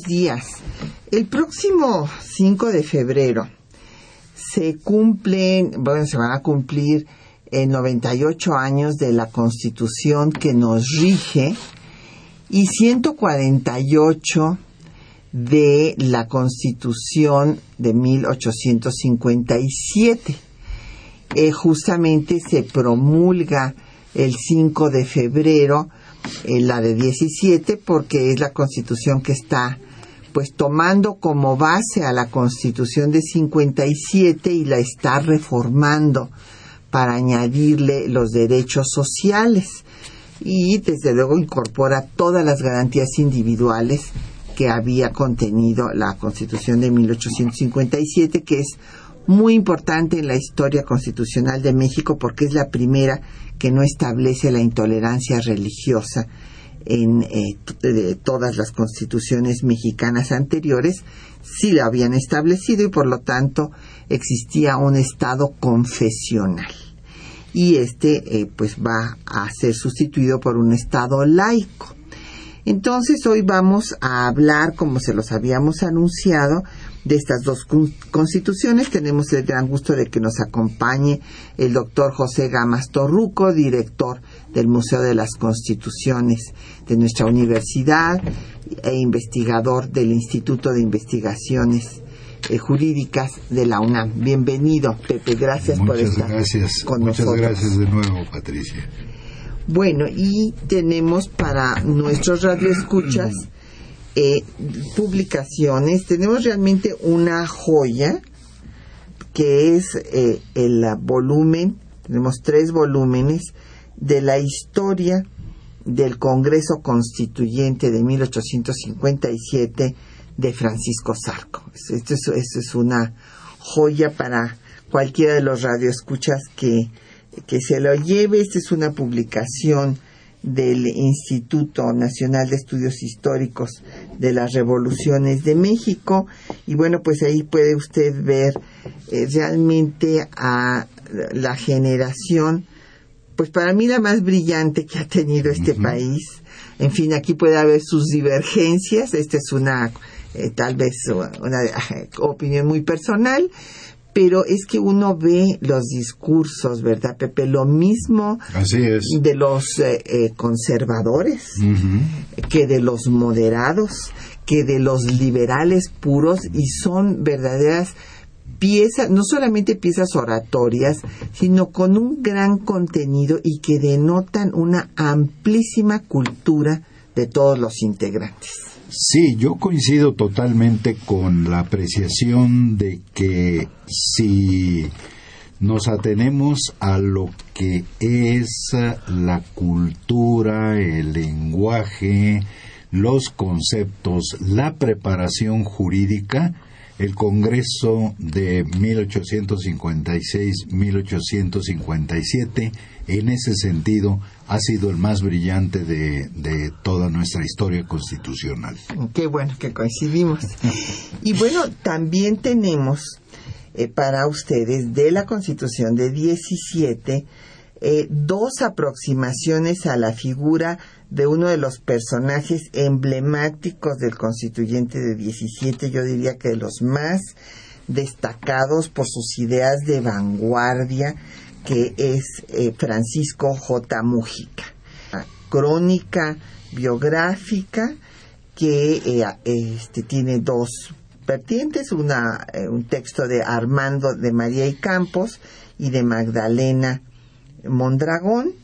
Días. El próximo 5 de febrero se cumplen, bueno, se van a cumplir en 98 años de la Constitución que nos rige y 148 de la Constitución de 1857. Eh, justamente se promulga el 5 de febrero eh, la de 17 porque es la Constitución que está pues tomando como base a la Constitución de 57 y la está reformando para añadirle los derechos sociales. Y desde luego incorpora todas las garantías individuales que había contenido la Constitución de 1857, que es muy importante en la historia constitucional de México porque es la primera que no establece la intolerancia religiosa en eh, todas las constituciones mexicanas anteriores, sí la habían establecido y por lo tanto existía un Estado confesional y este eh, pues va a ser sustituido por un Estado laico. Entonces hoy vamos a hablar, como se los habíamos anunciado, de estas dos constituciones. Tenemos el gran gusto de que nos acompañe el doctor José Gamas Torruco, director del Museo de las Constituciones de nuestra universidad e investigador del Instituto de Investigaciones eh, jurídicas de la UNAM. Bienvenido, Pepe. Gracias por estar gracias, con muchas nosotros. gracias de nuevo, Patricia. Bueno, y tenemos para nuestros radioescuchas eh, publicaciones. Tenemos realmente una joya que es eh, el volumen, tenemos tres volúmenes de la historia del Congreso Constituyente de 1857 de Francisco Zarco. Esto es, esto es una joya para cualquiera de los radioescuchas que, que se lo lleve. Esta es una publicación del Instituto Nacional de Estudios Históricos de las Revoluciones de México. Y bueno pues ahí puede usted ver eh, realmente a la generación pues para mí la más brillante que ha tenido este país. En fin aquí puede haber sus divergencias. Esta es una eh, tal vez una opinión muy personal pero es que uno ve los discursos, ¿verdad, Pepe? Lo mismo Así es. de los eh, eh, conservadores que de los moderados, que de los liberales puros y son verdaderas piezas, no solamente piezas oratorias, sino con un gran contenido y que denotan una amplísima cultura de todos los integrantes. Sí, yo coincido totalmente con la apreciación de que si nos atenemos a lo que es la cultura, el lenguaje, los conceptos, la preparación jurídica, el Congreso de 1856-1857, en ese sentido, ha sido el más brillante de, toda nuestra historia constitucional. Qué bueno que coincidimos. Y bueno, también tenemos eh, para ustedes de la Constitución de 17 eh, dos aproximaciones a la figura de uno de los personajes emblemáticos del constituyente de 17, yo diría que de los más destacados por sus ideas de vanguardia, que es eh, Francisco J. Mújica. Crónica biográfica que eh, este, tiene dos vertientes, una, eh, un texto de Armando de María y Campos y de Magdalena Mondragón.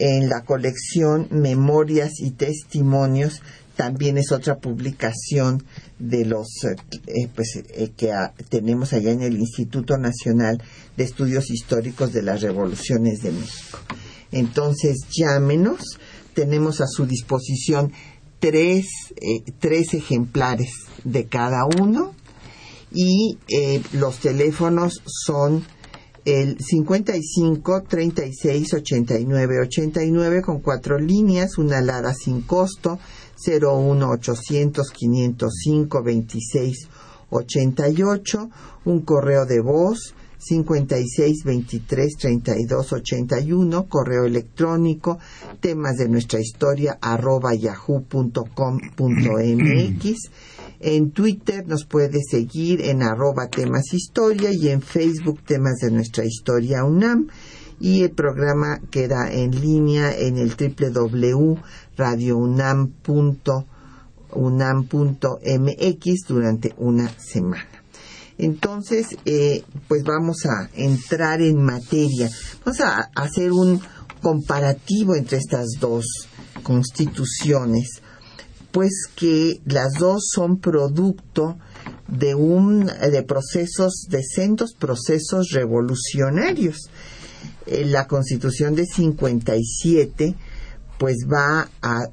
En la colección Memorias y Testimonios también es otra publicación de los eh, eh, pues, eh, que tenemos allá en el Instituto Nacional de Estudios Históricos de las Revoluciones de México. Entonces, llámenos, tenemos a su disposición tres, tres ejemplares de cada uno y los teléfonos son el 55 36 89 89 con cuatro líneas, una alada sin costo, 01800 505 26 88, un correo de voz 56 23 32 81, correo electrónico, temas de nuestra historia arroba yahoo.com.mx. En Twitter nos puede seguir en arroba temas historia y en Facebook temas de nuestra historia UNAM y el programa queda en línea en el www.radiounam.unam.mx durante una semana. Entonces, eh, pues vamos a entrar en materia. Vamos a hacer un comparativo entre estas dos constituciones, pues que las dos son producto de un de procesos de procesos revolucionarios. Eh, la constitución de 57 pues va a,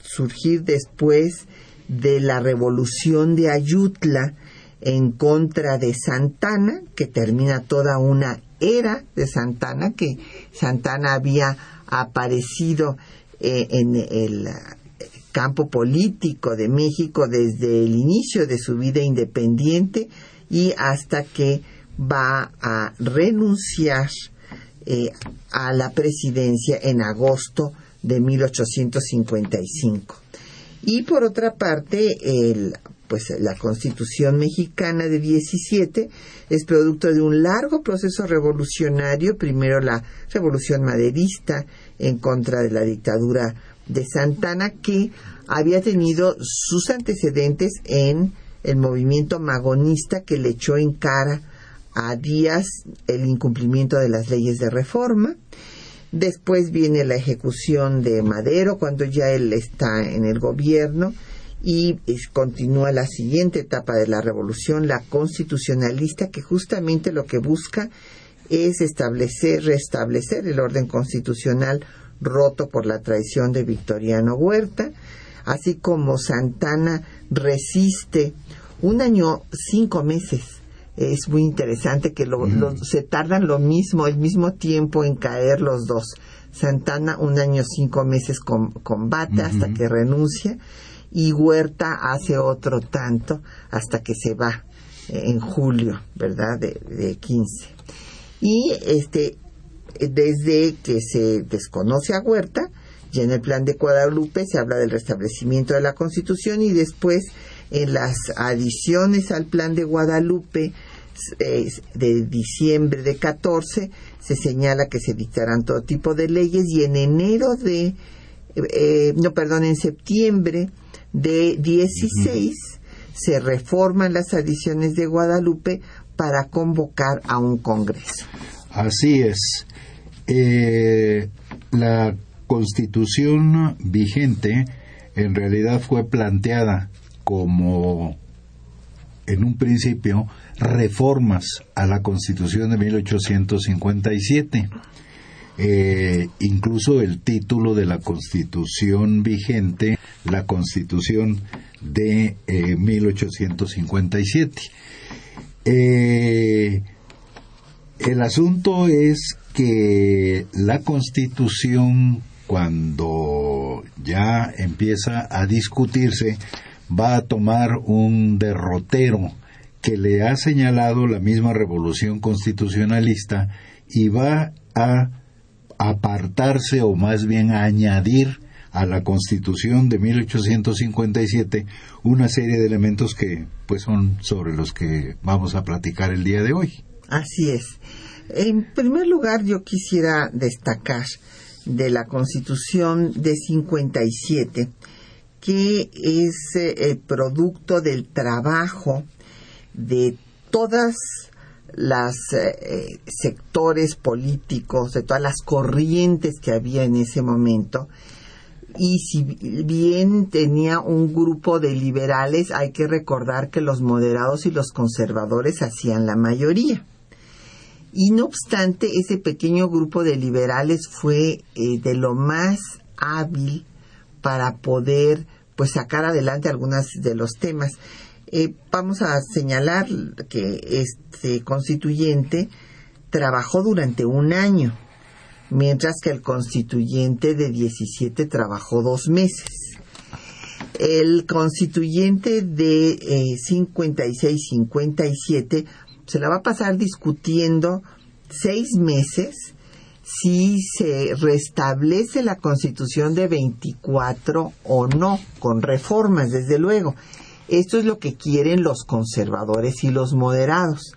surgir después de la revolución de Ayutla en contra de Santana, que termina toda una era de Santana, que Santana había aparecido eh, en el campo político de México desde el inicio de su vida independiente y hasta que va a renunciar eh, a la presidencia en agosto de 1855. Y por otra parte, el, pues la Constitución mexicana de 17 es producto de un largo proceso revolucionario, primero la Revolución Maderista en contra de la dictadura de Santana, que había tenido sus antecedentes en el movimiento magonista que le echó en cara a Díaz el incumplimiento de las leyes de reforma. Después viene la ejecución de Madero cuando ya él está en el gobierno y continúa la siguiente etapa de la revolución, la constitucionalista, que justamente lo que busca es establecer, restablecer el orden constitucional roto por la traición de Victoriano Huerta, así como Santana resiste un año, cinco meses es muy interesante que se tardan lo mismo, el mismo tiempo en caer los dos. Santana un año cinco meses combate hasta que renuncia y Huerta hace otro tanto hasta que se va en julio, ¿verdad? De, de 15. Y este, desde que se desconoce a Huerta, ya en el plan de Guadalupe se habla del restablecimiento de la Constitución y después en las adiciones al plan de Guadalupe de diciembre de 14 se señala que se dictarán todo tipo de leyes y en enero de, eh, no, perdón, en septiembre de 16 se reforman las adiciones de Guadalupe para convocar a un congreso. Así es. Eh, la constitución vigente en realidad fue planteada como en un principio reformas a la Constitución de 1857. Eh, incluso el título de la Constitución vigente, la Constitución de 1857. Eh, eh, el asunto es que la Constitución, cuando ya empieza a discutirse, va a tomar un derrotero que le ha señalado la misma revolución constitucionalista y va a apartarse o más bien a añadir a la Constitución de 1857 una serie de elementos que pues son sobre los que vamos a platicar el día de hoy. Así es. En primer lugar, yo quisiera destacar de la Constitución de 57 que es eh, el producto del trabajo de todas las eh, sectores políticos, de todas las corrientes que había en ese momento, y si bien tenía un grupo de liberales, hay que recordar que los moderados y los conservadores hacían la mayoría. Y no obstante, ese pequeño grupo de liberales fue eh, de lo más hábil para poder pues sacar adelante algunos de los temas. Eh, vamos a señalar que este constituyente trabajó durante un año mientras que el constituyente de 17 trabajó dos meses. El constituyente de 56-57 eh, se la va a pasar discutiendo seis meses si se restablece la constitución de 24 o no, con reformas, desde luego. Esto es lo que quieren los conservadores y los moderados.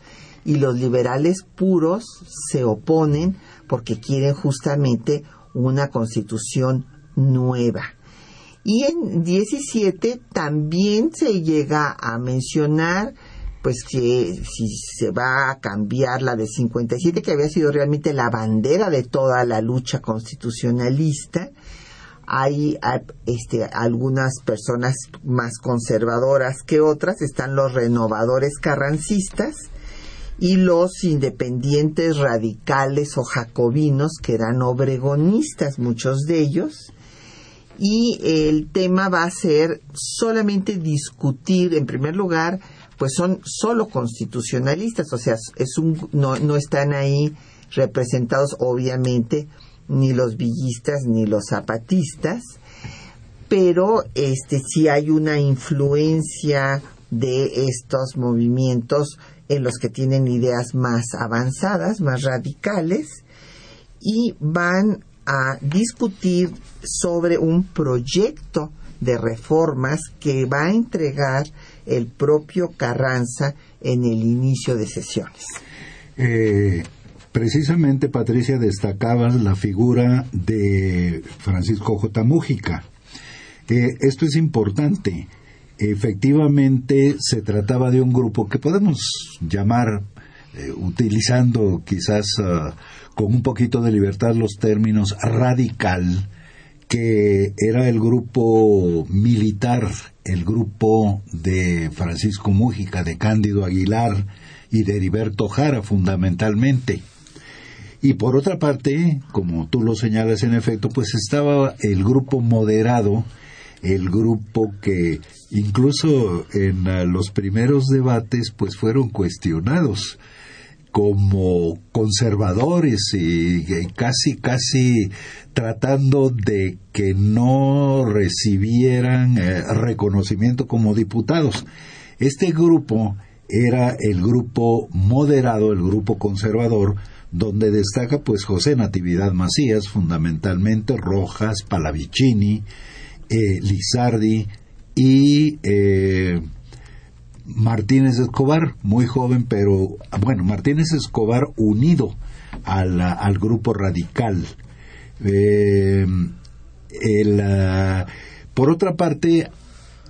Y los liberales puros se oponen porque quieren justamente una constitución nueva. Y en 17 también se llega a mencionar pues que si se va a cambiar la de 57 que había sido realmente la bandera de toda la lucha constitucionalista hay este, algunas personas más conservadoras que otras están los renovadores carrancistas y los independientes radicales o jacobinos, que eran obregonistas, muchos de ellos, y el tema va a ser solamente discutir, en primer lugar, pues son solo constitucionalistas, o sea, es un, no, no están ahí representados obviamente ni los villistas ni los zapatistas, pero este sí hay una influencia de estos movimientos en los que tienen ideas más avanzadas, más radicales, y van a discutir sobre un proyecto de reformas que va a entregar el propio Carranza en el inicio de sesiones. Eh, precisamente, Patricia, destacaba la figura de Francisco J. Mújica. Eh, esto es importante efectivamente se trataba de un grupo que podemos llamar, eh, utilizando quizás ah, con un poquito de libertad los términos radical, que era el grupo militar, el grupo de Francisco Mújica, de Cándido Aguilar y de Heriberto Jara fundamentalmente. Y por otra parte, como tú lo señalas en efecto, pues estaba el grupo moderado, el grupo que incluso en ah, los primeros debates pues fueron cuestionados como conservadores y casi casi tratando de que no recibieran eh, reconocimiento como diputados. Este grupo era el grupo moderado, el grupo conservador, donde destaca pues José Natividad Macías, fundamentalmente Rojas, Palavicini, eh, Lizardi y eh, Martínez Escobar, muy joven, pero bueno, Martínez Escobar unido al, grupo radical. Eh, por otra parte,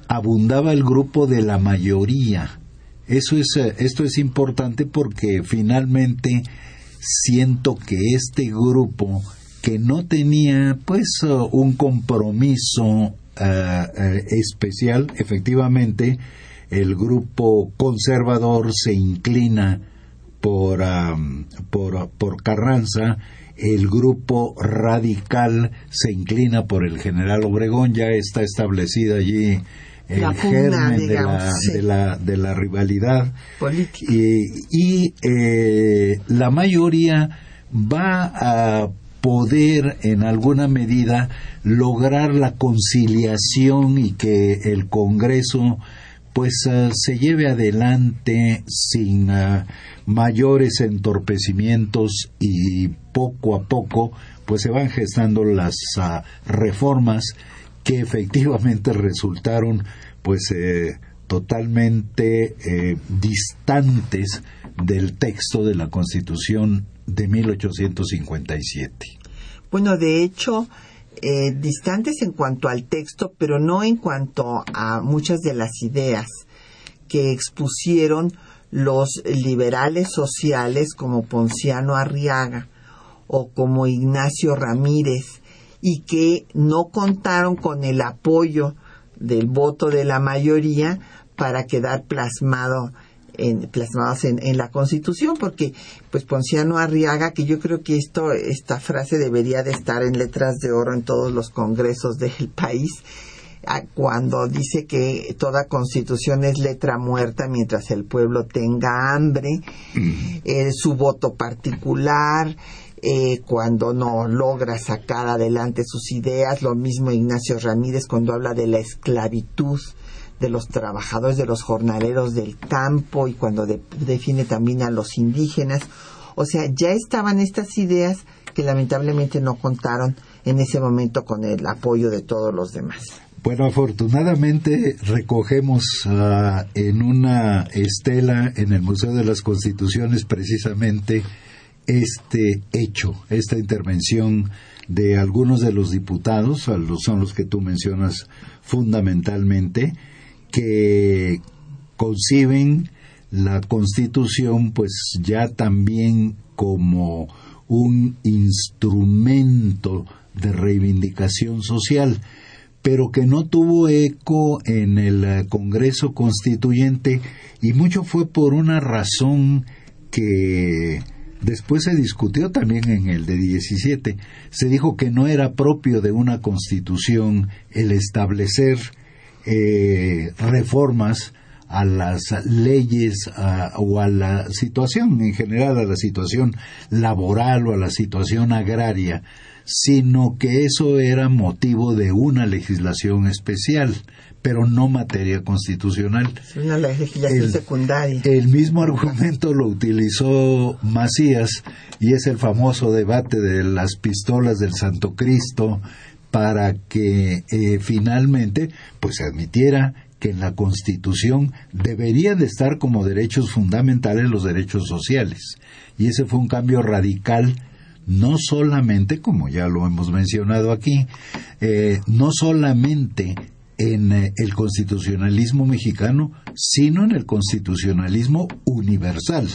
abundaba el grupo de la mayoría. Eso es, esto es importante porque finalmente siento que este grupo que no tenía pues un compromiso eh, eh, especial, efectivamente, el grupo conservador se inclina por, por, por Carranza, el grupo radical se inclina por el general Obregón, ya está establecida allí el germen de, la, de, la, de, la, rivalidad. Y, y eh, la mayoría va a poder en alguna medida lograr la conciliación y que el Congreso pues ah, se lleve adelante sin ah, mayores entorpecimientos y poco a poco pues se van gestando las ah, reformas que efectivamente resultaron pues eh, totalmente eh, distantes del texto de la Constitución de 1857. Bueno, de hecho, eh, distantes en cuanto al texto, pero no en cuanto a muchas de las ideas que expusieron los liberales sociales como Ponciano Arriaga o como Ignacio Ramírez y que no contaron con el apoyo del voto de la mayoría para quedar plasmado en, plasmados en, en, la Constitución, porque pues Ponciano Arriaga, que yo creo que esto, esta frase debería de estar en letras de oro en todos los congresos del país, cuando dice que toda constitución es letra muerta mientras el pueblo tenga hambre, eh, su voto particular, eh, cuando no logra sacar adelante sus ideas, lo mismo Ignacio Ramírez cuando habla de la esclavitud de los trabajadores, de los jornaleros del campo y cuando define también a los indígenas. O sea, ya estaban estas ideas que lamentablemente no contaron en ese momento con el apoyo de todos los demás. Bueno, afortunadamente recogemos uh, en una estela en el Museo de las Constituciones precisamente este hecho, esta intervención de algunos de los diputados, son los que tú mencionas fundamentalmente, que conciben la Constitución pues ya también como un instrumento de reivindicación social pero que no tuvo eco en el eh, Congreso Constituyente y mucho fue por una razón que después se discutió también en el de 17. Se dijo que no era propio de una constitución el establecer eh, reformas a las leyes o a la situación en general, a la situación laboral o a la situación agraria, sino que eso era motivo de una legislación especial, pero no materia constitucional. Una legislación secundaria. El mismo argumento lo utilizó Macías y es el famoso debate de las pistolas del Santo Cristo para que eh, finalmente pues se admitiera que en la Constitución deberían de estar como derechos fundamentales los derechos sociales. Y ese fue un cambio radical no solamente, como ya lo hemos mencionado aquí, eh, no solamente en eh, el constitucionalismo mexicano, sino en el constitucionalismo universal.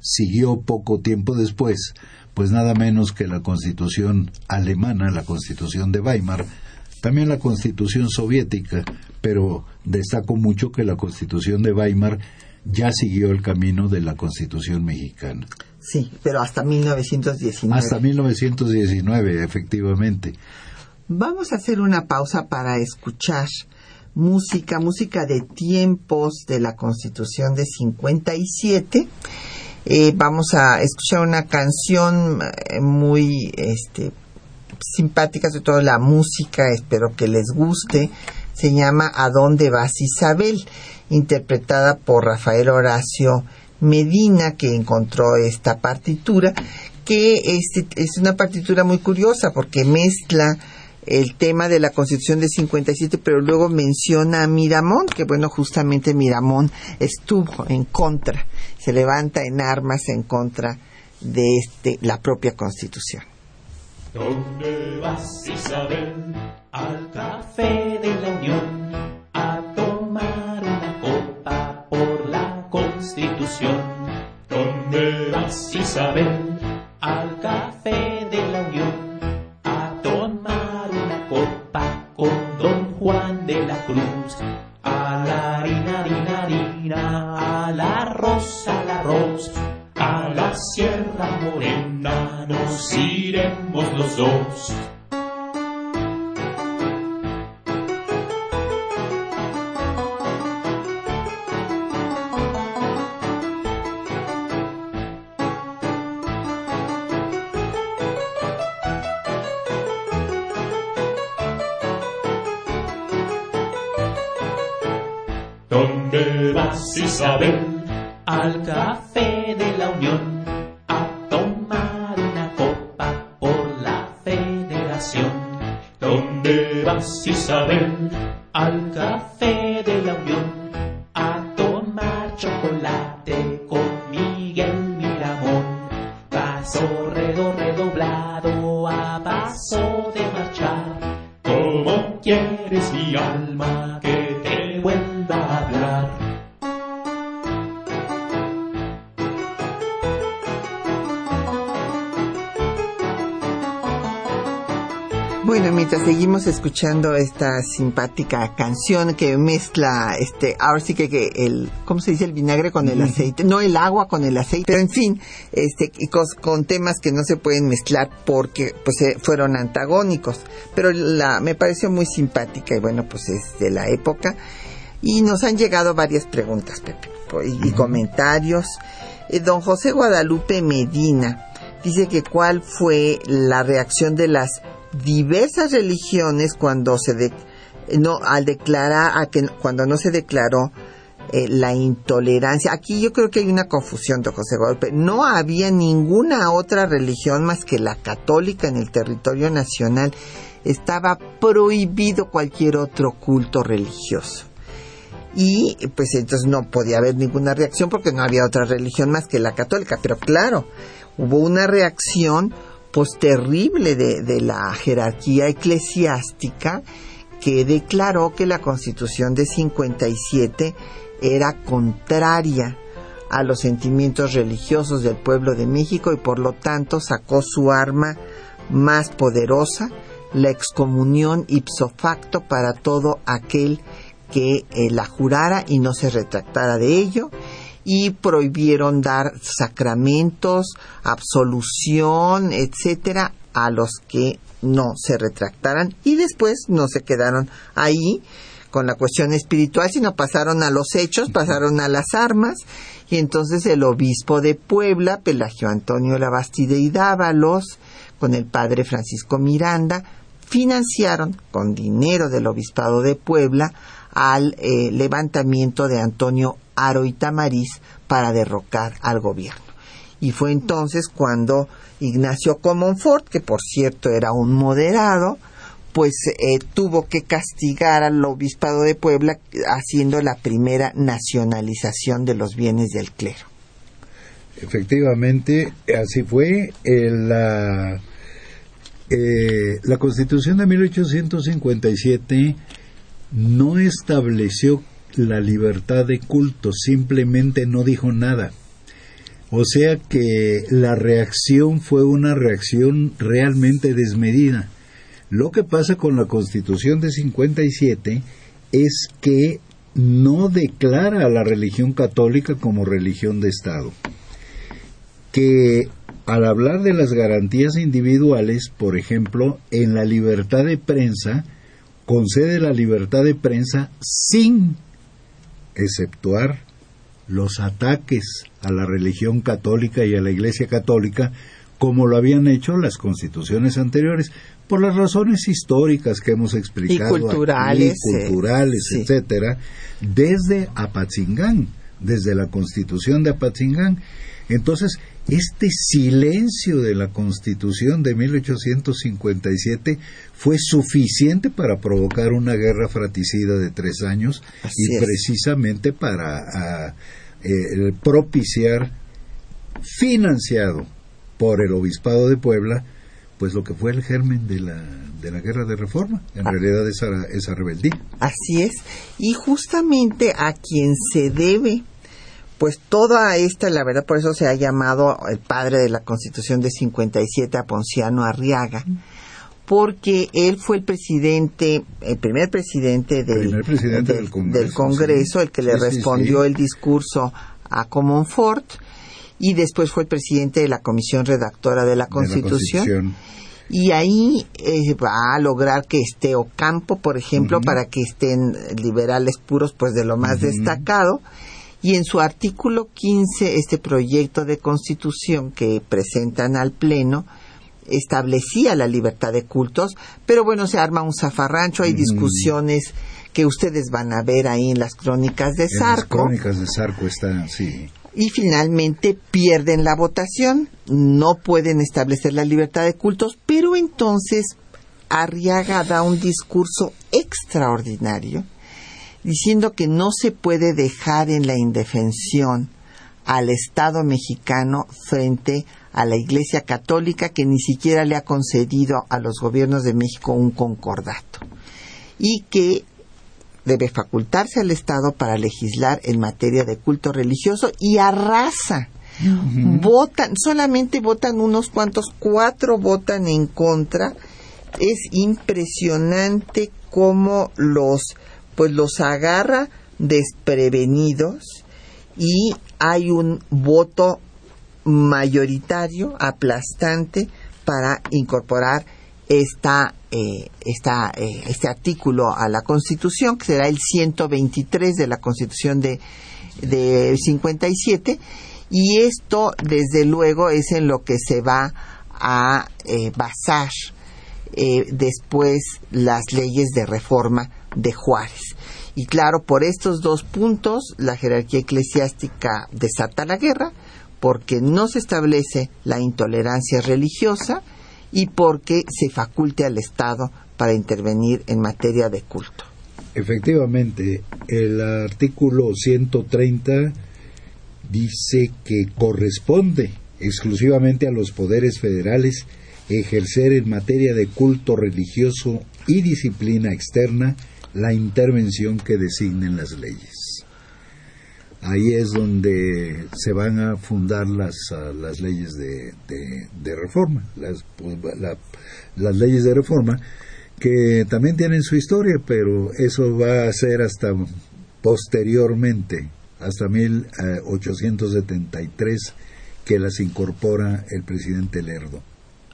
Siguió poco tiempo después, pues nada menos que la constitución alemana, la constitución de Weimar, también la constitución soviética, pero destaco mucho que la constitución de Weimar ya siguió el camino de la constitución mexicana. Sí, pero hasta 1919. Hasta 1919, efectivamente. Vamos a hacer una pausa para escuchar música, música de tiempos de la Constitución de 57. Eh, vamos a escuchar una canción eh, muy este, simpática, sobre todo la música, espero que les guste. Se llama ¿A dónde vas Isabel? interpretada por Rafael Horacio Medina que encontró esta partitura, que es, es una partitura muy curiosa porque mezcla el tema de la Constitución de 57, pero luego menciona a Miramón, que bueno, justamente Miramón estuvo en contra, se levanta en armas en contra de este, la propia Constitución. ¿Dónde vas, Isabel? Al café de la Unión a tomar una copa por la Constitución. ¿Dónde vas, Isabel? Al café de la Unión Juan de la Cruz. A la harina, harina, harina, a la rosa, la arroz, a la Sierra Morena nos iremos los dos. Isabel? Al Seguimos escuchando esta simpática canción que mezcla, este, ahora sí que, que el, ¿cómo se dice? El vinagre con el aceite, no el agua con el aceite, pero en fin, este, y cos- con, temas que no se pueden mezclar porque, pues, eh, fueron antagónicos. Pero la, me pareció muy simpática y bueno, pues es de la época. Y nos han llegado varias preguntas, Pepe, y comentarios. Eh, don José Guadalupe Medina dice que cuál fue la reacción de las diversas religiones cuando se de- no al declarar a que cuando no se declaró eh, la intolerancia. Aquí yo creo que hay una confusión, don José Guadalupe. No había ninguna otra religión más que la católica en el territorio nacional. Estaba prohibido cualquier otro culto religioso y pues entonces no podía haber ninguna reacción porque no había otra religión más que la católica. Pero claro, hubo una reacción pues terrible de, la jerarquía eclesiástica que declaró que la constitución de 57 era contraria a los sentimientos religiosos del pueblo de México y por lo tanto sacó su arma más poderosa, la excomunión ipso facto para todo aquel que eh, la jurara y no se retractara de ello y prohibieron dar sacramentos, absolución, etcétera, a los que no se retractaran y después no se quedaron ahí con la cuestión espiritual, sino pasaron a los hechos, pasaron a las armas. Y entonces el obispo de Puebla, Pelagio Antonio Labastide y Dávalos, con el padre Francisco Miranda, financiaron con dinero del obispado de Puebla al eh, levantamiento de Antonio Aro para derrocar al gobierno. Y fue entonces cuando Ignacio Comonfort, que por cierto era un moderado, pues eh, tuvo que castigar al obispado de Puebla haciendo la primera nacionalización de los bienes del clero. Efectivamente, así fue. Eh, la, eh, la Constitución de 1857 no estableció la libertad de culto, simplemente no dijo nada. O sea que la reacción fue una reacción realmente desmedida. Lo que pasa con la Constitución de 57 es que no declara a la religión católica como religión de Estado. Que al hablar de las garantías individuales, por ejemplo, en la libertad de prensa, concede la libertad de prensa sin exceptuar los ataques a la religión católica y a la Iglesia católica como lo habían hecho las constituciones anteriores, por las razones históricas que hemos explicado Y culturales, aquí, culturales, eh, sí. etcétera, desde Apatzingán, desde la Constitución de Apatzingán. Entonces, este silencio de la Constitución de 1857 fue suficiente para provocar una guerra fratricida de tres años Así y es. precisamente para eh, propiciar, financiado por el Obispado de Puebla, pues lo que fue el germen de la, de la guerra de reforma, en Ah. realidad esa, esa rebeldía. Así es. Y justamente a quien se debe, pues toda esta, la verdad, por eso se ha llamado el padre de la Constitución de 57 a Ponciano Arriaga, porque él fue el presidente, el primer presidente del, Primer presidente del Congreso, Congreso, sí. el que le Sí, respondió sí. el discurso a Comonfort, y después fue el presidente de la comisión redactora de la de la Constitución y ahí eh, va a lograr que esté Ocampo, por ejemplo, para que estén liberales puros, pues de lo más destacado. Y en su artículo 15, este proyecto de constitución que presentan al Pleno establecía la libertad de cultos, pero bueno, se arma un zafarrancho, hay discusiones que ustedes van a ver ahí en las crónicas de En las Sarco crónicas de Sarco está, sí. y finalmente pierden la votación, no pueden establecer la libertad de cultos, pero entonces Arriaga da un discurso extraordinario diciendo que no se puede dejar en la indefensión al Estado mexicano frente a la Iglesia Católica que ni siquiera le ha concedido a los gobiernos de México un concordato y que debe facultarse al Estado para legislar en materia de culto religioso y arrasa. Votan, solamente votan unos cuantos, cuatro votan en contra es impresionante cómo los pues los agarra desprevenidos y hay un voto mayoritario aplastante para incorporar esta, eh, eh, este artículo a la Constitución, que será el 123 de la Constitución de, de 57, y esto, desde luego, es en lo que se va a eh, basar eh, después las leyes de reforma de Juárez. Y claro, por estos dos puntos, la jerarquía eclesiástica desata la guerra, porque no se establece la intolerancia religiosa y porque se faculte al Estado para intervenir en materia de culto. Efectivamente, el artículo 130 dice que corresponde exclusivamente a los poderes federales ejercer en materia de culto religioso y disciplina externa la intervención que designen las leyes. Ahí es donde se van a fundar las, ah, las leyes de, de, reforma, las, pues, las leyes de reforma que también tienen su historia, pero eso va a ser hasta posteriormente, hasta 1873, que las incorpora el presidente Lerdo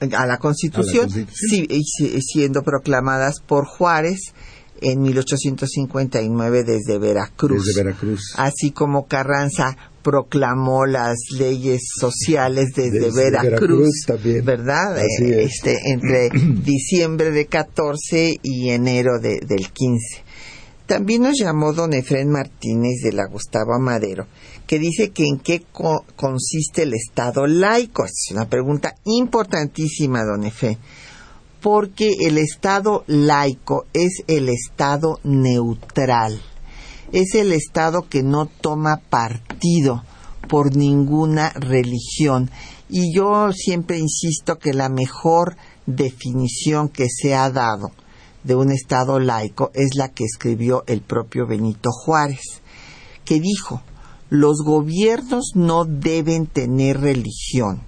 a la Constitución, siendo proclamadas por Juárez en 1859 desde Veracruz. Desde Veracruz. Así como Carranza proclamó las leyes sociales desde, Veracruz, también. ¿verdad? Eh, este, entre diciembre de 14 y enero de, del 15. También nos llamó don Efren Martínez de la Gustavo Madero que dice que en qué consiste el Estado laico. Es una pregunta importantísima, don Efe, porque el Estado laico es el Estado neutral, es el Estado que no toma partido por ninguna religión. Y yo siempre insisto que la mejor definición que se ha dado de un Estado laico es la que escribió el propio Benito Juárez, que dijo, los gobiernos no deben tener religión,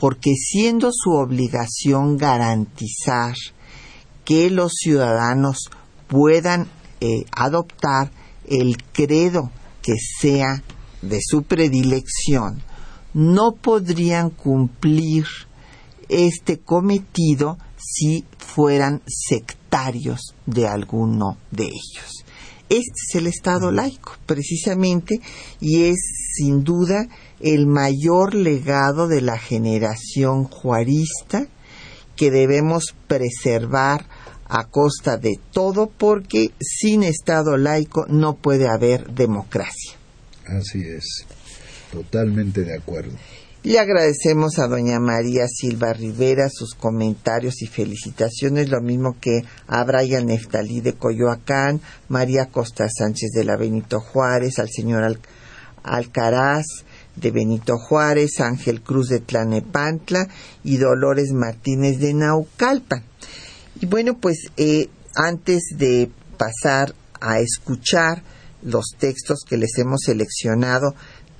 porque siendo su obligación garantizar que los ciudadanos puedan eh, adoptar el credo que sea de su predilección, no podrían cumplir este cometido si fueran sectarios de alguno de ellos. Este es el Estado laico, precisamente, y es sin duda el mayor legado de la generación juarista que debemos preservar a costa de todo porque sin Estado laico no puede haber democracia. Así es, totalmente de acuerdo. Le agradecemos a doña María Silva Rivera sus comentarios y felicitaciones, lo mismo que a Brian Neftalí de Coyoacán, María Costa Sánchez de la Benito Juárez, al señor Alcaraz de Benito Juárez, Ángel Cruz de Tlanepantla y Dolores Martínez de Naucalpan. Y bueno, pues eh, antes de pasar a escuchar los textos que les hemos seleccionado,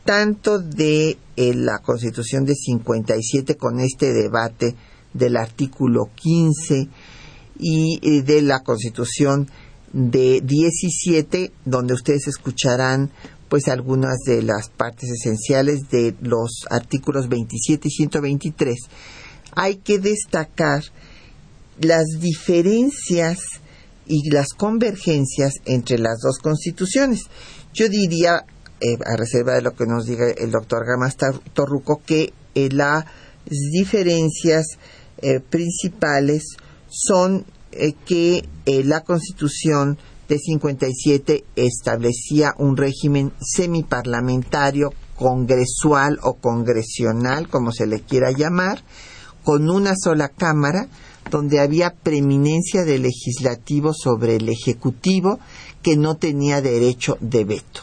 tanto de eh, la Constitución de 57 con este debate del artículo 15 y eh, de la Constitución de 17, donde ustedes escucharán pues algunas de las partes esenciales de los artículos 27 y 123. Hay que destacar las diferencias y las convergencias entre las dos constituciones. Yo diría eh, a reserva de lo que nos diga el doctor Gamas Torruco, que eh, las diferencias eh, principales son que la Constitución de 57 establecía un régimen semiparlamentario, congresual o congresional, como se le quiera llamar, con una sola Cámara, donde había preeminencia del legislativo sobre el ejecutivo, que no tenía derecho de veto.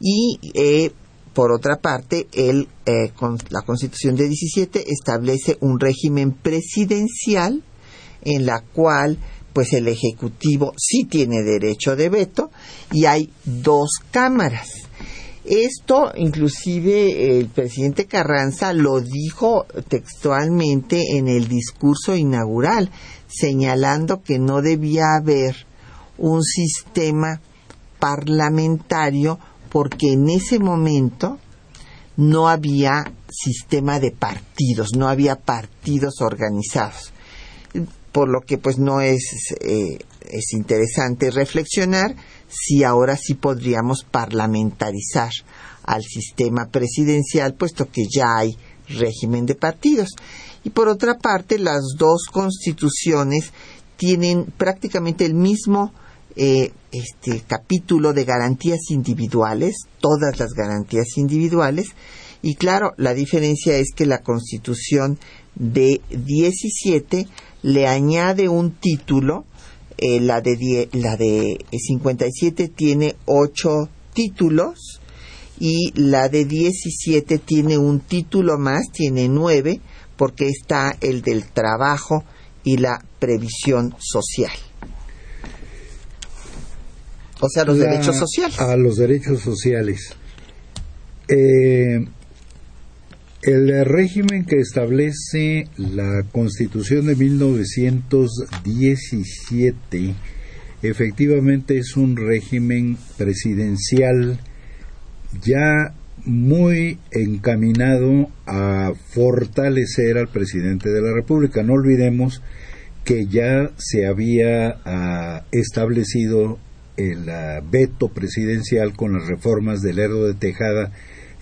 Y eh, por otra parte, el, eh, la Constitución de 17 establece un régimen presidencial en la cual pues el Ejecutivo sí tiene derecho de veto y hay dos cámaras. Esto, inclusive, el presidente Carranza lo dijo textualmente en el discurso inaugural, señalando que no debía haber un sistema parlamentario porque en ese momento no había sistema de partidos, no había partidos organizados. Por lo que pues no es, eh, es interesante reflexionar si ahora sí podríamos parlamentarizar al sistema presidencial, puesto que ya hay régimen de partidos. Y por otra parte, las dos constituciones tienen prácticamente el mismo eh, este capítulo de garantías individuales, todas las garantías individuales, y claro, la diferencia es que la Constitución de 17 le añade un título, eh, la, de la de 57 tiene ocho títulos y la de 17 tiene un título más, tiene nueve, porque está el del trabajo y la previsión social. O sea, los derechos sociales. A los derechos sociales. Eh, el régimen que establece la Constitución de 1917 efectivamente es un régimen presidencial ya muy encaminado a fortalecer al presidente de la República. No olvidemos que ya se había ah, establecido el ah, veto presidencial con las reformas del Lerdo de Tejada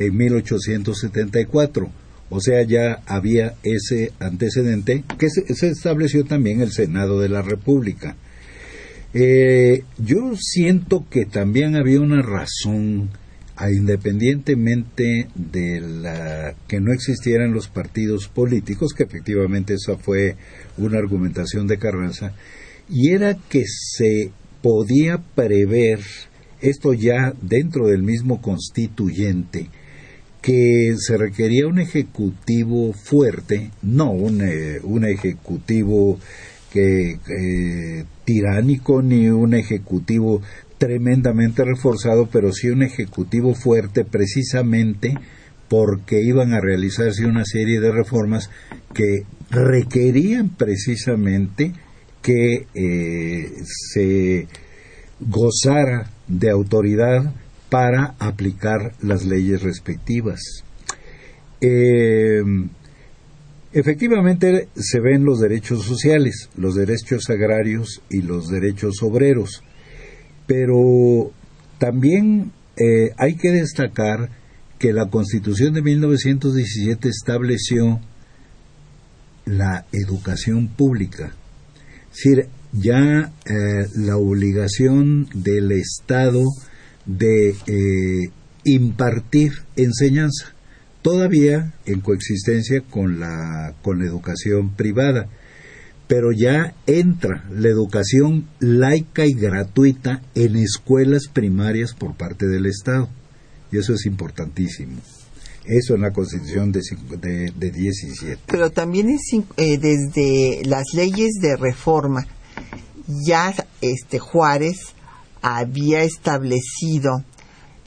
en 1874. O sea, ya había ese antecedente que se, estableció también el Senado de la República. Eh, yo siento que también había una razón, independientemente de la que no existieran los partidos políticos, que efectivamente esa fue una argumentación de Carranza, y era que se podía prever esto ya dentro del mismo constituyente, que se requería un ejecutivo fuerte, no un, eh, un ejecutivo que, eh, tiránico ni un ejecutivo tremendamente reforzado, pero sí un ejecutivo fuerte precisamente porque iban a realizarse una serie de reformas que requerían precisamente que eh, se gozara de autoridad para aplicar las leyes respectivas. Eh, efectivamente se ven los derechos sociales, los derechos agrarios y los derechos obreros, pero también eh, hay que destacar que la Constitución de 1917 estableció la educación pública. Es decir, ya eh, la obligación del Estado de eh, impartir enseñanza, todavía en coexistencia con la, con la educación privada, pero ya entra la educación laica y gratuita en escuelas primarias por parte del Estado. Y eso es importantísimo. Eso en la Constitución de, de, 17. Pero también eh, desde las leyes de reforma, ya este Juárez había establecido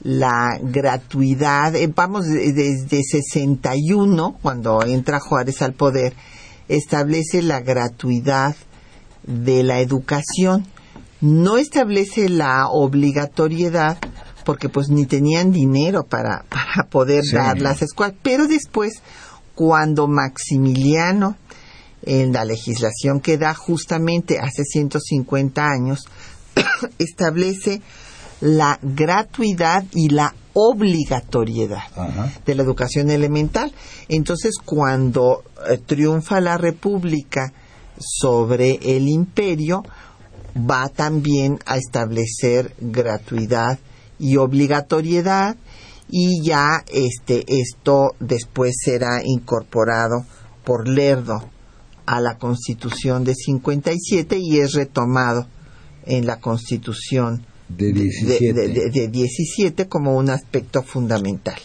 la gratuidad, eh, vamos, desde 61, cuando entra Juárez al poder, establece la gratuidad de la educación. No establece la obligatoriedad porque pues ni tenían dinero para, para poder dar las escuelas. Pero después, cuando Maximiliano, en la legislación que da justamente hace 150 años, establece la gratuidad y la obligatoriedad de la educación elemental. Entonces, cuando eh, triunfa la República sobre el imperio, va también a establecer gratuidad y obligatoriedad y ya este esto después será incorporado por Lerdo a la Constitución de 57 y es retomado en la Constitución de 17, de, como un aspecto fundamental.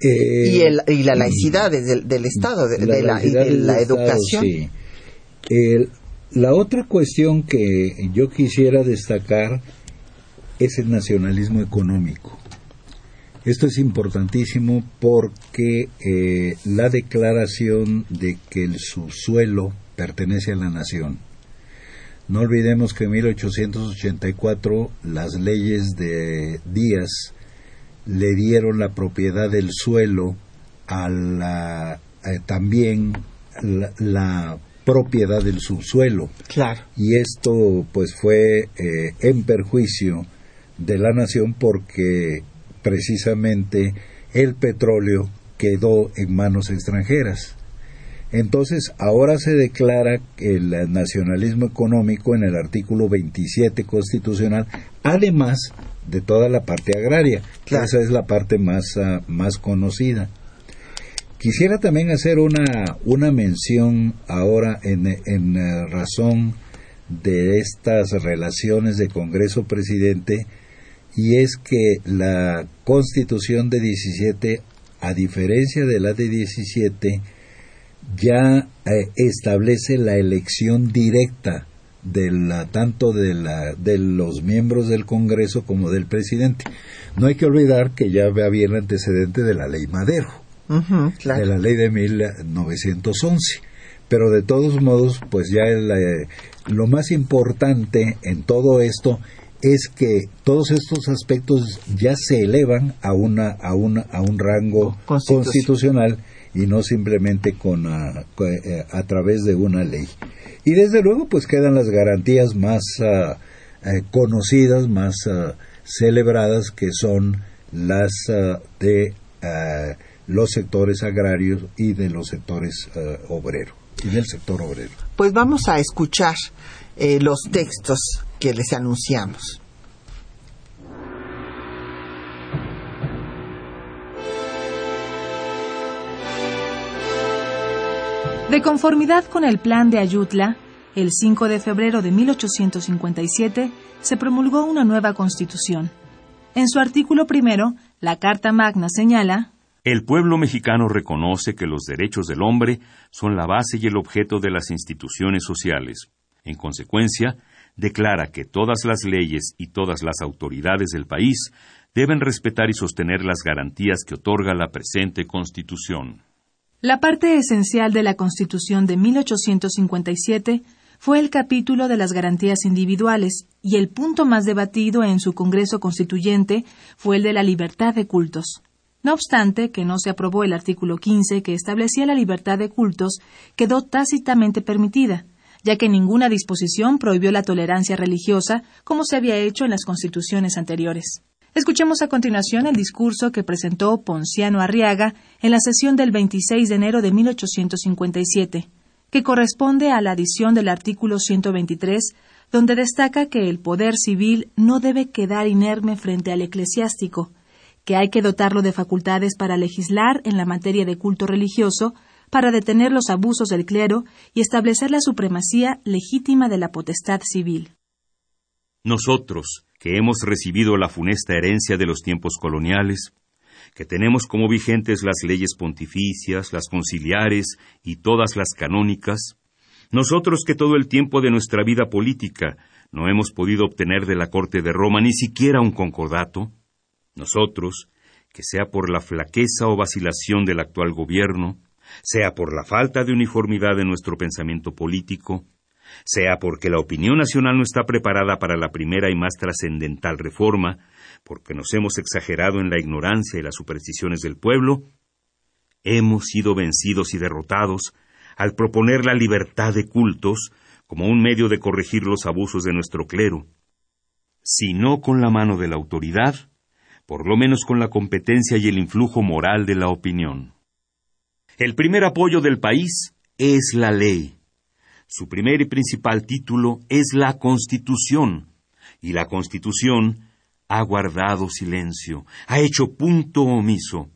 Eh, y, el, y, la laicidad del, del Estado, de la, y de la educación. la otra cuestión que yo quisiera destacar es el nacionalismo económico. Esto es importantísimo porque eh, la declaración de que el subsuelo pertenece a la nación. No olvidemos que en 1884 las leyes de Díaz le dieron la propiedad del suelo a la, eh, también la, propiedad del subsuelo. Claro. Y esto pues fue eh, en perjuicio de la nación porque precisamente el petróleo quedó en manos extranjeras. Entonces, ahora se declara el nacionalismo económico en el artículo 27 constitucional, además de toda la parte agraria. Esa es la parte más, ah, más conocida. Quisiera también hacer una, una mención ahora en, en eh, razón de estas relaciones de Congreso-Presidente y es que la Constitución de 17, a diferencia de la de 17, ya eh, establece la elección directa de la, tanto de, la, de los miembros del Congreso como del presidente. No hay que olvidar que ya había el antecedente de la ley Madero, de la ley de 1911. Pero de todos modos, pues ya eh, lo más importante en todo esto es que todos estos aspectos ya se elevan a una a una a un rango constitucional y no simplemente con a, eh, a, través de una ley y desde luego pues quedan las garantías más ah, eh, conocidas más ah, celebradas que son las ah, de los sectores agrarios y de los sectores obreros y del sector obrero pues vamos a escuchar eh, los textos que les anunciamos. De conformidad con el plan de Ayutla, el 5 de febrero de 1857 se promulgó una nueva constitución. En su artículo primero, la Carta Magna señala El pueblo mexicano reconoce que los derechos del hombre son la base y el objeto de las instituciones sociales. En consecuencia, declara que todas las leyes y todas las autoridades del país deben respetar y sostener las garantías que otorga la presente Constitución. La parte esencial de la Constitución de 1857 fue el capítulo de las garantías individuales y el punto más debatido en su Congreso Constituyente fue el de la libertad de cultos. No obstante que no se aprobó el artículo 15 que establecía la libertad de cultos, quedó tácitamente permitida, ya que ninguna disposición prohibió la tolerancia religiosa como se había hecho en las constituciones anteriores. Escuchemos a continuación el discurso que presentó Ponciano Arriaga en la sesión del 26 de enero de 1857, que corresponde a la adición del artículo 123, donde destaca que el poder civil no debe quedar inerme frente al eclesiástico, que hay que dotarlo de facultades para legislar en la materia de culto religioso, para detener los abusos del clero y establecer la supremacía legítima de la potestad civil. Nosotros, que hemos recibido la funesta herencia de los tiempos coloniales, que tenemos como vigentes las leyes pontificias, las conciliares y todas las canónicas, nosotros que todo el tiempo de nuestra vida política no hemos podido obtener de la Corte de Roma ni siquiera un concordato, nosotros, que sea por la flaqueza o vacilación del actual gobierno, sea por la falta de uniformidad de nuestro pensamiento político, sea porque la opinión nacional no está preparada para la primera y más trascendental reforma, porque nos hemos exagerado en la ignorancia y las supersticiones del pueblo, hemos sido vencidos y derrotados al proponer la libertad de cultos como un medio de corregir los abusos de nuestro clero, si no con la mano de la autoridad, por lo menos con la competencia y el influjo moral de la opinión. El primer apoyo del país es la ley. Su primer y principal título es la Constitución, y la Constitución ha guardado silencio, ha hecho punto omiso.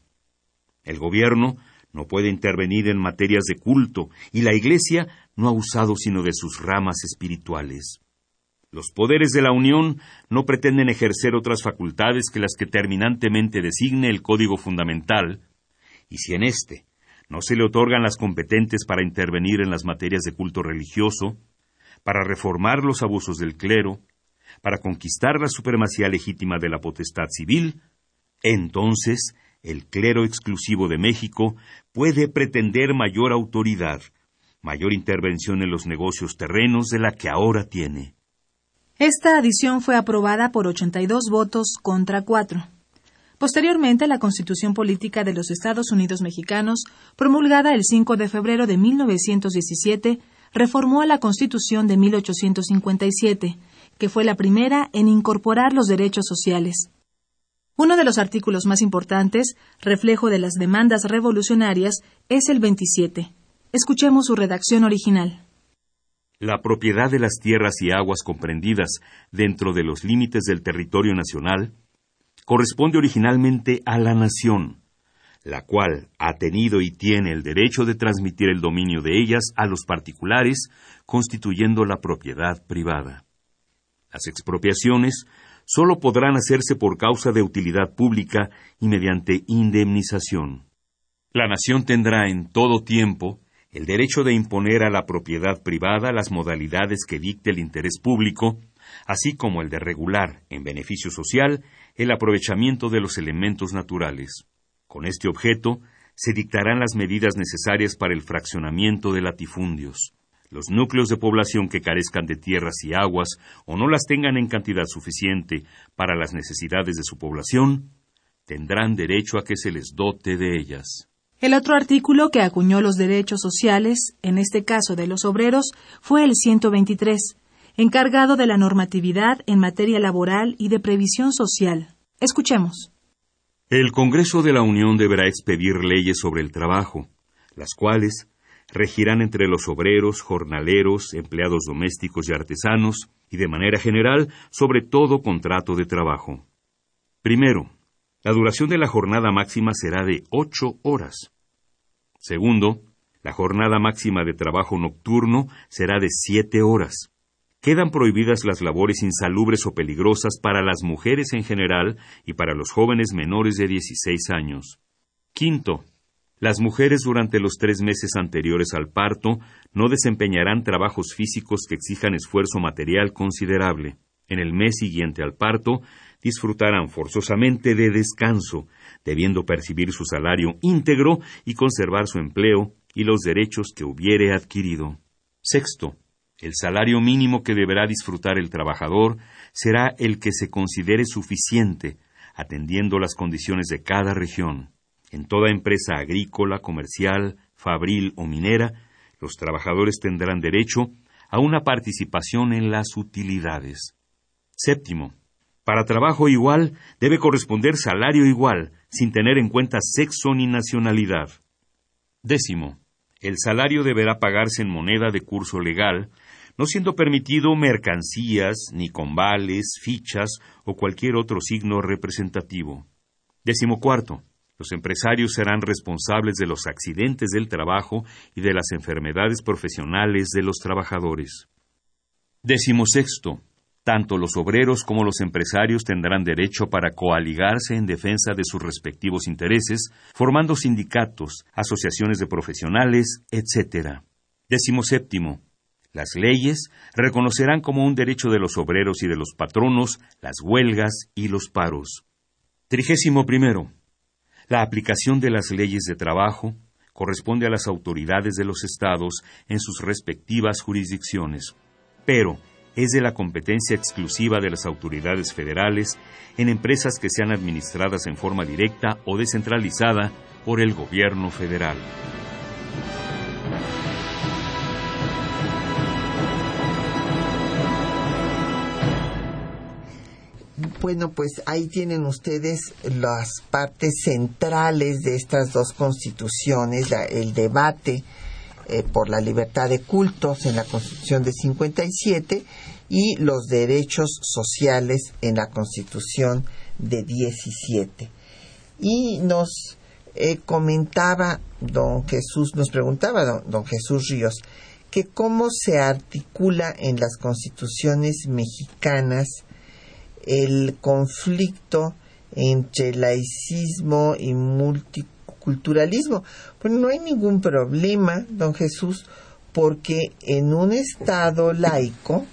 El gobierno no puede intervenir en materias de culto, y la Iglesia no ha usado sino de sus ramas espirituales. Los poderes de la Unión no pretenden ejercer otras facultades que las que terminantemente designe el Código Fundamental, y si en éste no se le otorgan las competentes para intervenir en las materias de culto religioso, para reformar los abusos del clero, para conquistar la supremacía legítima de la potestad civil, Entonces, el clero exclusivo de México puede pretender mayor autoridad, mayor intervención en los negocios terrenos de la que ahora tiene. Esta adición fue aprobada por 82 votos contra 4. Posteriormente, la Constitución Política de los Estados Unidos Mexicanos, promulgada el 5 de febrero de 1917, reformó a la Constitución de 1857, que fue la primera en incorporar los derechos sociales. Uno de los artículos más importantes, reflejo de las demandas revolucionarias, es el 27. Escuchemos su redacción original. La propiedad de las tierras y aguas comprendidas dentro de los límites del territorio nacional corresponde originalmente a la nación, la cual ha tenido y tiene el derecho de transmitir el dominio de ellas a los particulares, constituyendo la propiedad privada. Las expropiaciones sólo podrán hacerse por causa de utilidad pública y mediante indemnización. La nación tendrá en todo tiempo el derecho de imponer a la propiedad privada las modalidades que dicte el interés público, así como el de regular, en beneficio social, el aprovechamiento de los elementos naturales. Con este objeto, se dictarán las medidas necesarias para el fraccionamiento de latifundios. Los núcleos de población que carezcan de tierras y aguas o no las tengan en cantidad suficiente para las necesidades de su población, tendrán derecho a que se les dote de ellas. El otro artículo que acuñó los derechos sociales, en este caso de los obreros, fue el 123, encargado de la normatividad en materia laboral y de previsión social. Escuchemos. El Congreso de la Unión deberá expedir leyes sobre el trabajo, las cuales regirán entre los obreros, jornaleros, empleados domésticos y artesanos, y de manera general sobre todo contrato de trabajo. Primero, la duración de la jornada máxima será de ocho horas. Segundo, la jornada máxima de trabajo nocturno será de siete horas. Quedan prohibidas las labores insalubres o peligrosas para las mujeres en general y para los jóvenes menores de 16 años. Quinto, las mujeres durante los tres meses anteriores al parto no desempeñarán trabajos físicos que exijan esfuerzo material considerable. En el mes siguiente al parto disfrutarán forzosamente de descanso, debiendo percibir su salario íntegro y conservar su empleo y los derechos que hubiere adquirido. Sexto, el salario mínimo que deberá disfrutar el trabajador será el que se considere suficiente, atendiendo las condiciones de cada región. En toda empresa agrícola, comercial, fabril o minera, los trabajadores tendrán derecho a una participación en las utilidades. Séptimo, para trabajo igual debe corresponder salario igual, sin tener en cuenta sexo ni nacionalidad. Décimo, el salario deberá pagarse en moneda de curso legal, no siendo permitido mercancías, ni convales, fichas o cualquier otro signo representativo. Décimo cuarto, los empresarios serán responsables de los accidentes del trabajo y de las enfermedades profesionales de los trabajadores. Décimo sexto, tanto los obreros como los empresarios tendrán derecho para coaligarse en defensa de sus respectivos intereses, formando sindicatos, asociaciones de profesionales, etc. Décimo séptimo. Las leyes reconocerán como un derecho de los obreros y de los patronos las huelgas y los paros. Trigésimo primero. La aplicación de las leyes de trabajo corresponde a las autoridades de los estados en sus respectivas jurisdicciones. Pero, es de la competencia exclusiva de las autoridades federales en empresas que sean administradas en forma directa o descentralizada por el gobierno federal. Bueno, pues ahí tienen ustedes las partes centrales de estas dos constituciones, el debate eh, por la libertad de cultos en la Constitución de 57 y los derechos sociales en la Constitución de 17. Y nos eh, comentaba don Jesús, nos preguntaba don, don Jesús Ríos, que cómo se articula en las constituciones mexicanas el conflicto entre laicismo y multiculturalismo culturalismo. Pues no hay ningún problema, don Jesús, porque en un Estado laico,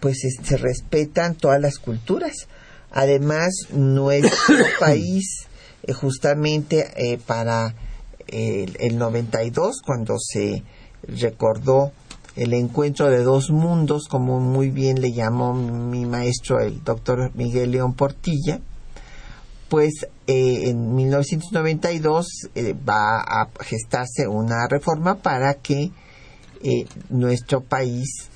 pues se respetan todas las culturas. Además, nuestro país, eh, justamente eh, para el, el 92, cuando se recordó el encuentro de dos mundos, como muy bien le llamó mi maestro, el doctor Miguel León Portilla, pues eh, en 1992 eh, va a gestarse una reforma para que eh, nuestro país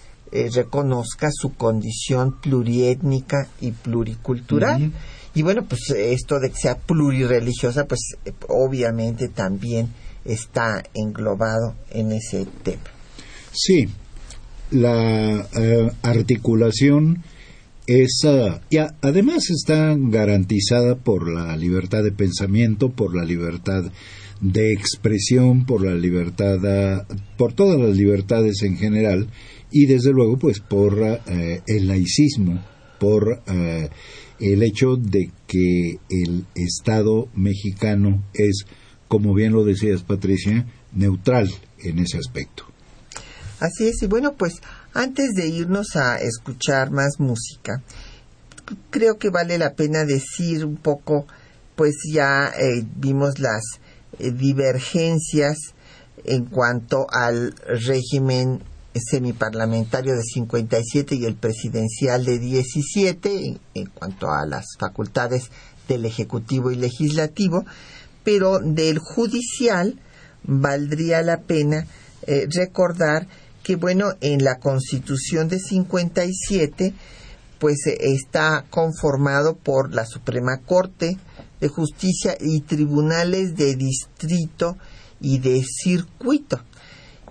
reconozca su condición pluriétnica y pluricultural. Y bueno, pues esto de que sea plurireligiosa, pues obviamente también está englobado en ese tema. Sí, la articulación esa y además está garantizada por la libertad de pensamiento, por la libertad de expresión, por la libertad, por todas las libertades en general y desde luego pues por eh, el laicismo, por eh, el hecho de que el Estado mexicano es, como bien lo decías Patricia, neutral en ese aspecto. Así es, y bueno, pues antes de irnos a escuchar más música, creo que vale la pena decir un poco, pues ya eh, vimos las eh, divergencias en cuanto al régimen semiparlamentario de 57 y el presidencial de 17 en, cuanto a las facultades del Ejecutivo y Legislativo, pero del judicial valdría la pena eh, recordar que bueno, en la Constitución de 57 pues eh, está conformado por la Suprema Corte de Justicia y tribunales de distrito y de circuito.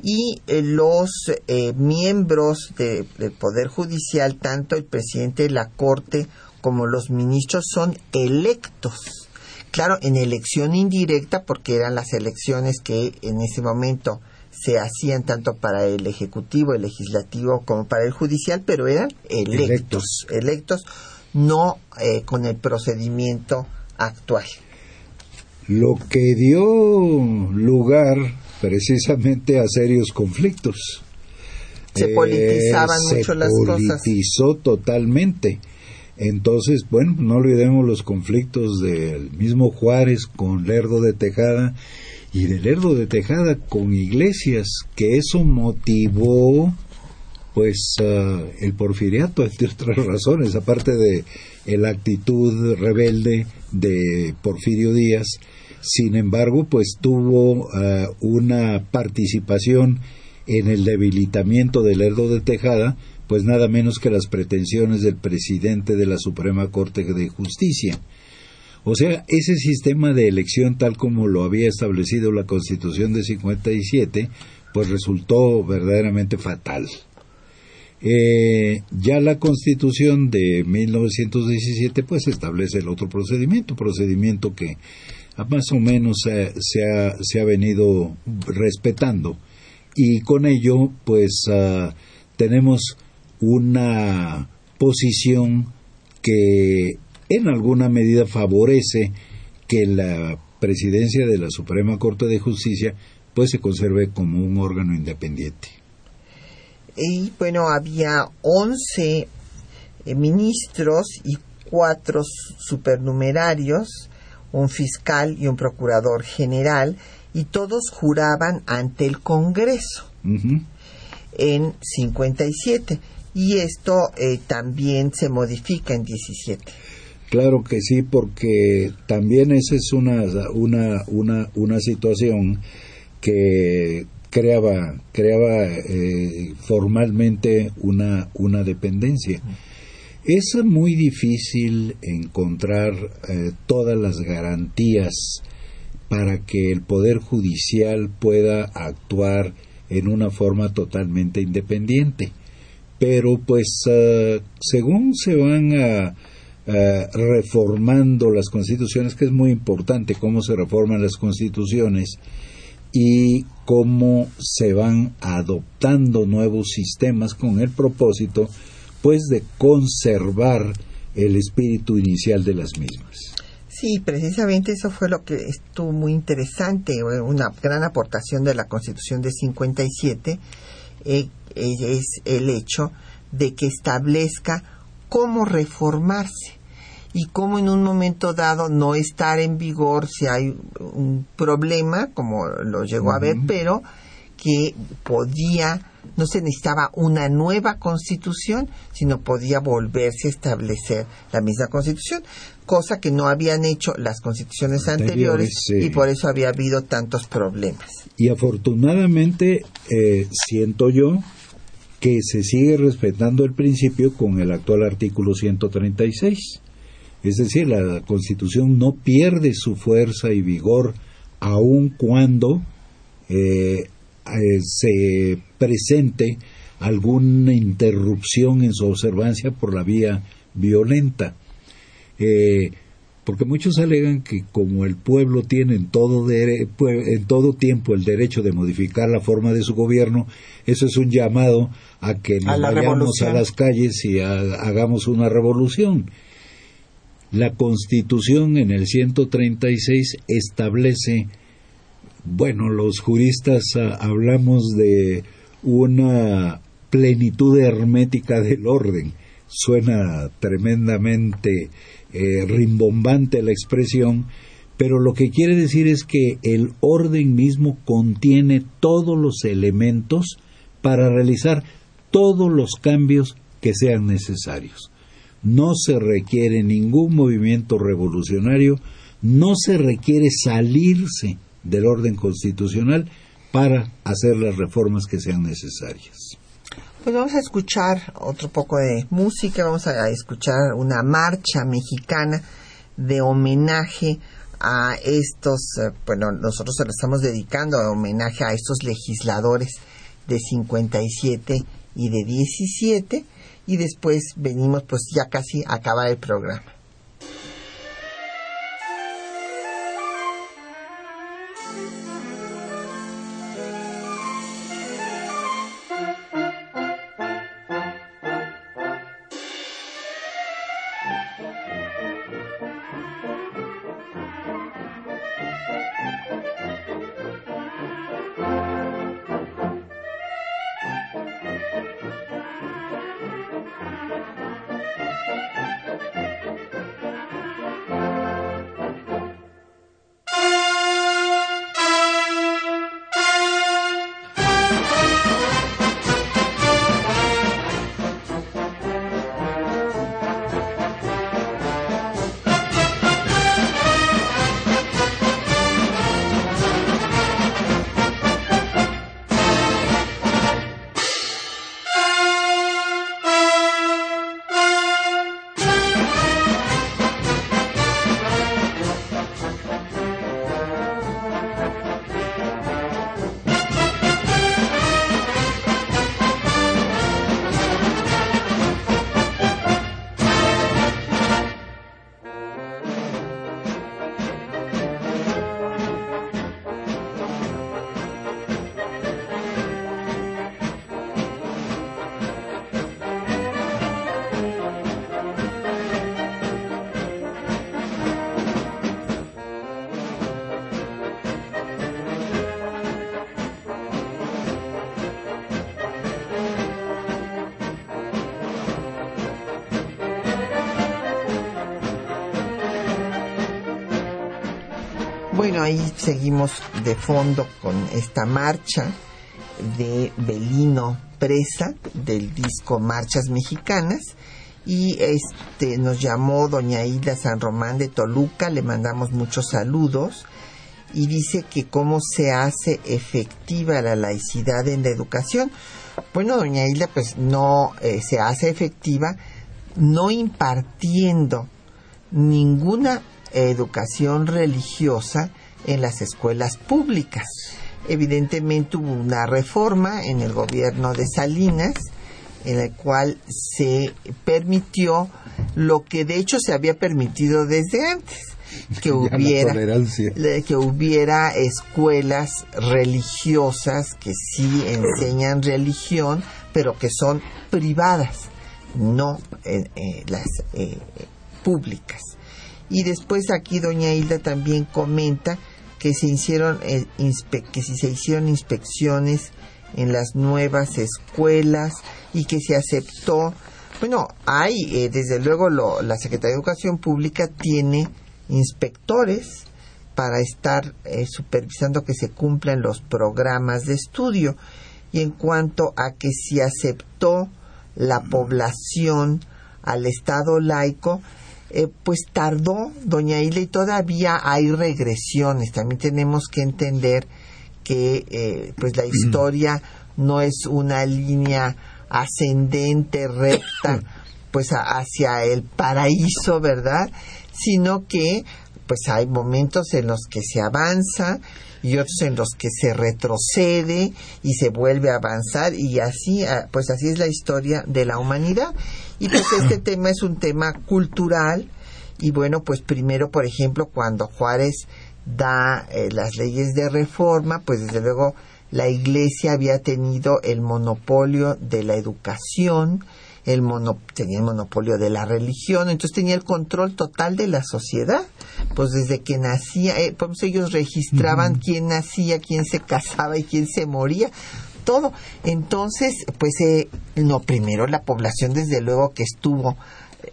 Y eh, los eh, miembros del Poder Judicial, tanto el presidente de la Corte como los ministros, son electos. Claro, en elección indirecta, porque eran las elecciones que en ese momento se hacían tanto para el Ejecutivo, el Legislativo como para el Judicial, pero eran electos, electos, no eh, con el procedimiento actual. Lo que dio lugar precisamente a serios conflictos. Se politizaban eh, mucho las cosas. Se politizó totalmente. Entonces, bueno, no olvidemos los conflictos del mismo Juárez con Lerdo de Tejada y del Lerdo de Tejada con Iglesias, que eso motivó pues ah, el porfiriato, entre otras razones, aparte de la actitud rebelde de Porfirio Díaz, sin embargo, pues tuvo ah, una participación en el debilitamiento del Lerdo de Tejada, pues nada menos que las pretensiones del presidente de la Suprema Corte de Justicia. O sea, ese sistema de elección tal como lo había establecido la Constitución de 57, pues resultó verdaderamente fatal. Eh, ya la Constitución de 1917 pues establece el otro procedimiento, procedimiento que más o menos se, ha, se ha, venido respetando y con ello pues ah, tenemos una posición que en alguna medida favorece que la presidencia de la Suprema Corte de Justicia pues se conserve como un órgano independiente. Y bueno, había 11 eh, ministros y cuatro supernumerarios, un fiscal y un procurador general, y todos juraban ante el Congreso en 57. Y esto eh, también se modifica en 17. Claro que sí, porque también esa es una, una, una, una situación que creaba, creaba eh, formalmente una, una dependencia. Es muy difícil encontrar eh, todas las garantías para que el Poder Judicial pueda actuar en una forma totalmente independiente. Pero pues eh, según se van a eh, reformando las constituciones, que es muy importante cómo se reforman las constituciones y cómo se van adoptando nuevos sistemas con el propósito pues de conservar el espíritu inicial de las mismas. Sí, precisamente eso fue lo que estuvo muy interesante, una gran aportación de la Constitución de 57, eh, es el hecho de que establezca cómo reformarse y cómo en un momento dado no estar en vigor si hay un problema, como lo llegó a ver, pero que podía, no se necesitaba una nueva constitución, sino podía volverse a establecer la misma constitución, cosa que no habían hecho las constituciones anteriores, Anteriores, y por eso había habido tantos problemas. Y afortunadamente eh, siento yo que se sigue respetando el principio con el actual artículo 136. Es decir, la Constitución no pierde su fuerza y vigor aun cuando eh, eh, se presente alguna interrupción en su observancia por la vía violenta. Eh, porque muchos alegan que como el pueblo tiene en todo, en todo tiempo el derecho de modificar la forma de su gobierno, eso es un llamado a que nos la vayamos revolución. a las calles y ha- hagamos una revolución. La Constitución en el 136 establece, bueno, los juristas ah, hablamos de una plenitud hermética del orden. Suena tremendamente eh, rimbombante la expresión, pero lo que quiere decir es que el orden mismo contiene todos los elementos para realizar todos los cambios que sean necesarios. No se requiere ningún movimiento revolucionario, no se requiere salirse del orden constitucional para hacer las reformas que sean necesarias. Pues vamos a escuchar otro poco de música, vamos a escuchar una marcha mexicana de homenaje a estos, eh, bueno, nosotros se lo estamos dedicando a homenaje a estos legisladores de 57 y de 17 y después venimos pues ya casi a acabar el programa. Seguimos de fondo con esta marcha de Belino Presa del disco Marchas Mexicanas y este nos llamó doña Hilda San Román de Toluca, le mandamos muchos saludos y dice que cómo se hace efectiva la laicidad en la educación. Bueno, doña Hilda, pues no eh, se hace efectiva no impartiendo ninguna educación religiosa en las escuelas públicas. Evidentemente hubo una reforma en el gobierno de Salinas en la cual se permitió lo que de hecho se había permitido desde antes, que hubiera que hubiera escuelas religiosas que sí enseñan religión, pero que son privadas, no eh, eh, las eh, públicas. Y después aquí doña Hilda también comenta que se hicieron eh, que si se hicieron inspecciones en las nuevas escuelas y que se aceptó Bueno, hay, eh, desde luego, lo, la Secretaría de Educación Pública tiene inspectores para estar eh, supervisando que se cumplan los programas de estudio. Y en cuanto a que si aceptó la población al Estado laico, eh, pues tardó, doña Ile, y todavía hay regresiones. También tenemos que entender que eh, pues la historia no es una línea ascendente, recta, pues hacia el paraíso, ¿verdad? Sino que pues hay momentos en los que se avanza y otros en los que se retrocede y se vuelve a avanzar y así ah, pues así es la historia de la humanidad y pues este tema es un tema cultural. Y bueno pues primero por ejemplo cuando Juárez da eh, las leyes de reforma pues desde luego la iglesia había tenido el monopolio de la educación el tenía el monopolio de la religión, entonces tenía el control total de la sociedad. Pues desde que nacía, eh, pues ellos registraban quién nacía, quién se casaba y quién se moría, todo. Entonces, pues, eh, no, primero la población desde luego que estuvo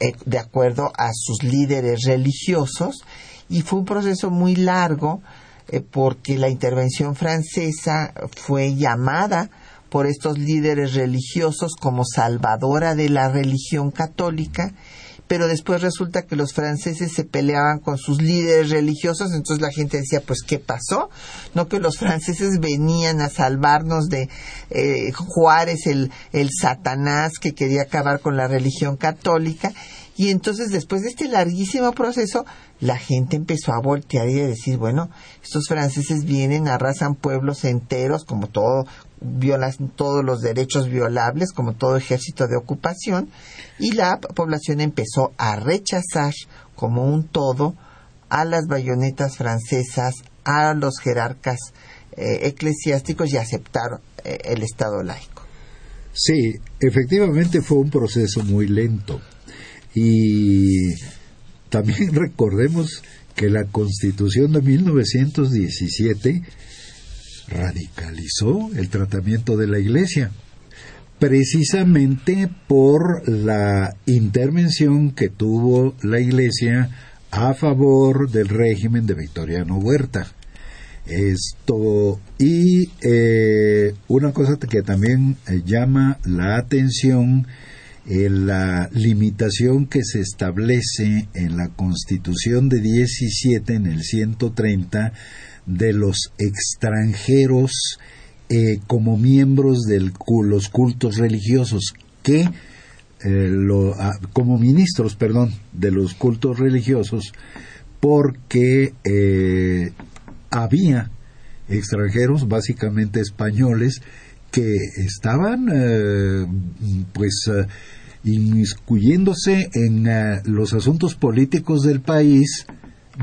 eh, de acuerdo a sus líderes religiosos y fue un proceso muy largo eh, porque la intervención francesa fue llamada por estos líderes religiosos como salvadora de la religión católica, pero después resulta que los franceses se peleaban con sus líderes religiosos, entonces la gente decía, pues, ¿qué pasó? No que los franceses venían a salvarnos de eh, Juárez, el, el Satanás que quería acabar con la religión católica, y entonces después de este larguísimo proceso, la gente empezó a voltear y a decir, bueno, estos franceses vienen, arrasan pueblos enteros, como todo, violan todos los derechos violables, como todo ejército de ocupación, y la población empezó a rechazar como un todo a las bayonetas francesas, a los jerarcas eh, eclesiásticos y aceptar eh, el Estado laico. Sí, efectivamente fue un proceso muy lento y también recordemos que la Constitución de 1917 radicalizó el tratamiento de la Iglesia, precisamente por la intervención que tuvo la Iglesia a favor del régimen de Victoriano Huerta. Esto, y eh, una cosa que también eh, llama la atención la limitación que se establece en la Constitución de 17, en el 130, de los extranjeros eh, como miembros de los cultos religiosos, que eh, ah, como ministros, perdón, de los cultos religiosos, porque eh, había extranjeros, básicamente españoles, que estaban pues inmiscuyéndose en los asuntos políticos del país,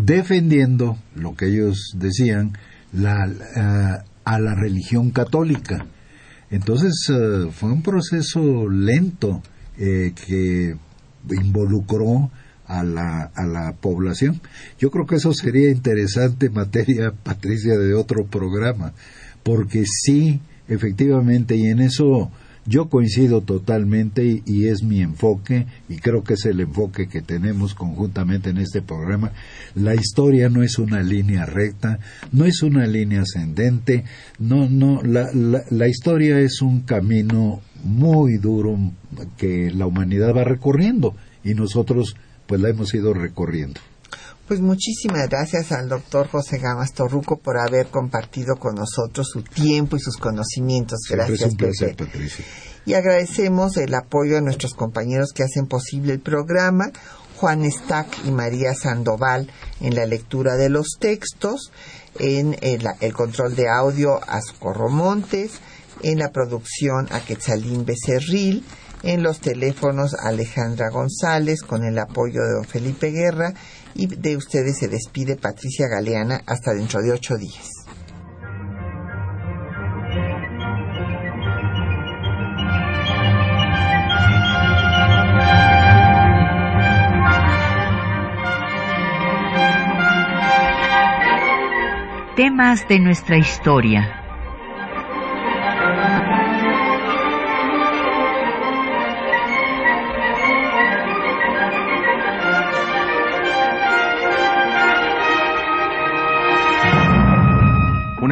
defendiendo lo que ellos decían la, eh, a la religión católica. Entonces eh, fue un proceso lento que involucró a la, a la población. Yo creo que eso sería interesante materia, Patricia, de otro programa, porque sí, efectivamente, y en eso yo coincido totalmente y, es mi enfoque y creo que es el enfoque que tenemos conjuntamente en este programa. La historia no es una línea recta, no es una línea ascendente, no, no, la, la historia es un camino muy duro que la humanidad va recorriendo y nosotros pues la hemos ido recorriendo. Pues muchísimas gracias al doctor José Gamas Torruco por haber compartido con nosotros su tiempo y sus conocimientos. Gracias, Y agradecemos el apoyo a nuestros compañeros que hacen posible el programa, Juan Stack y María Sandoval en la lectura de los textos, en el, control de audio a Socorro Montes, en la producción a Quetzalín Becerril, en los teléfonos Alejandra González con el apoyo de don Felipe Guerra y de ustedes se despide Patricia Galeana hasta dentro de ocho días. Temas de nuestra historia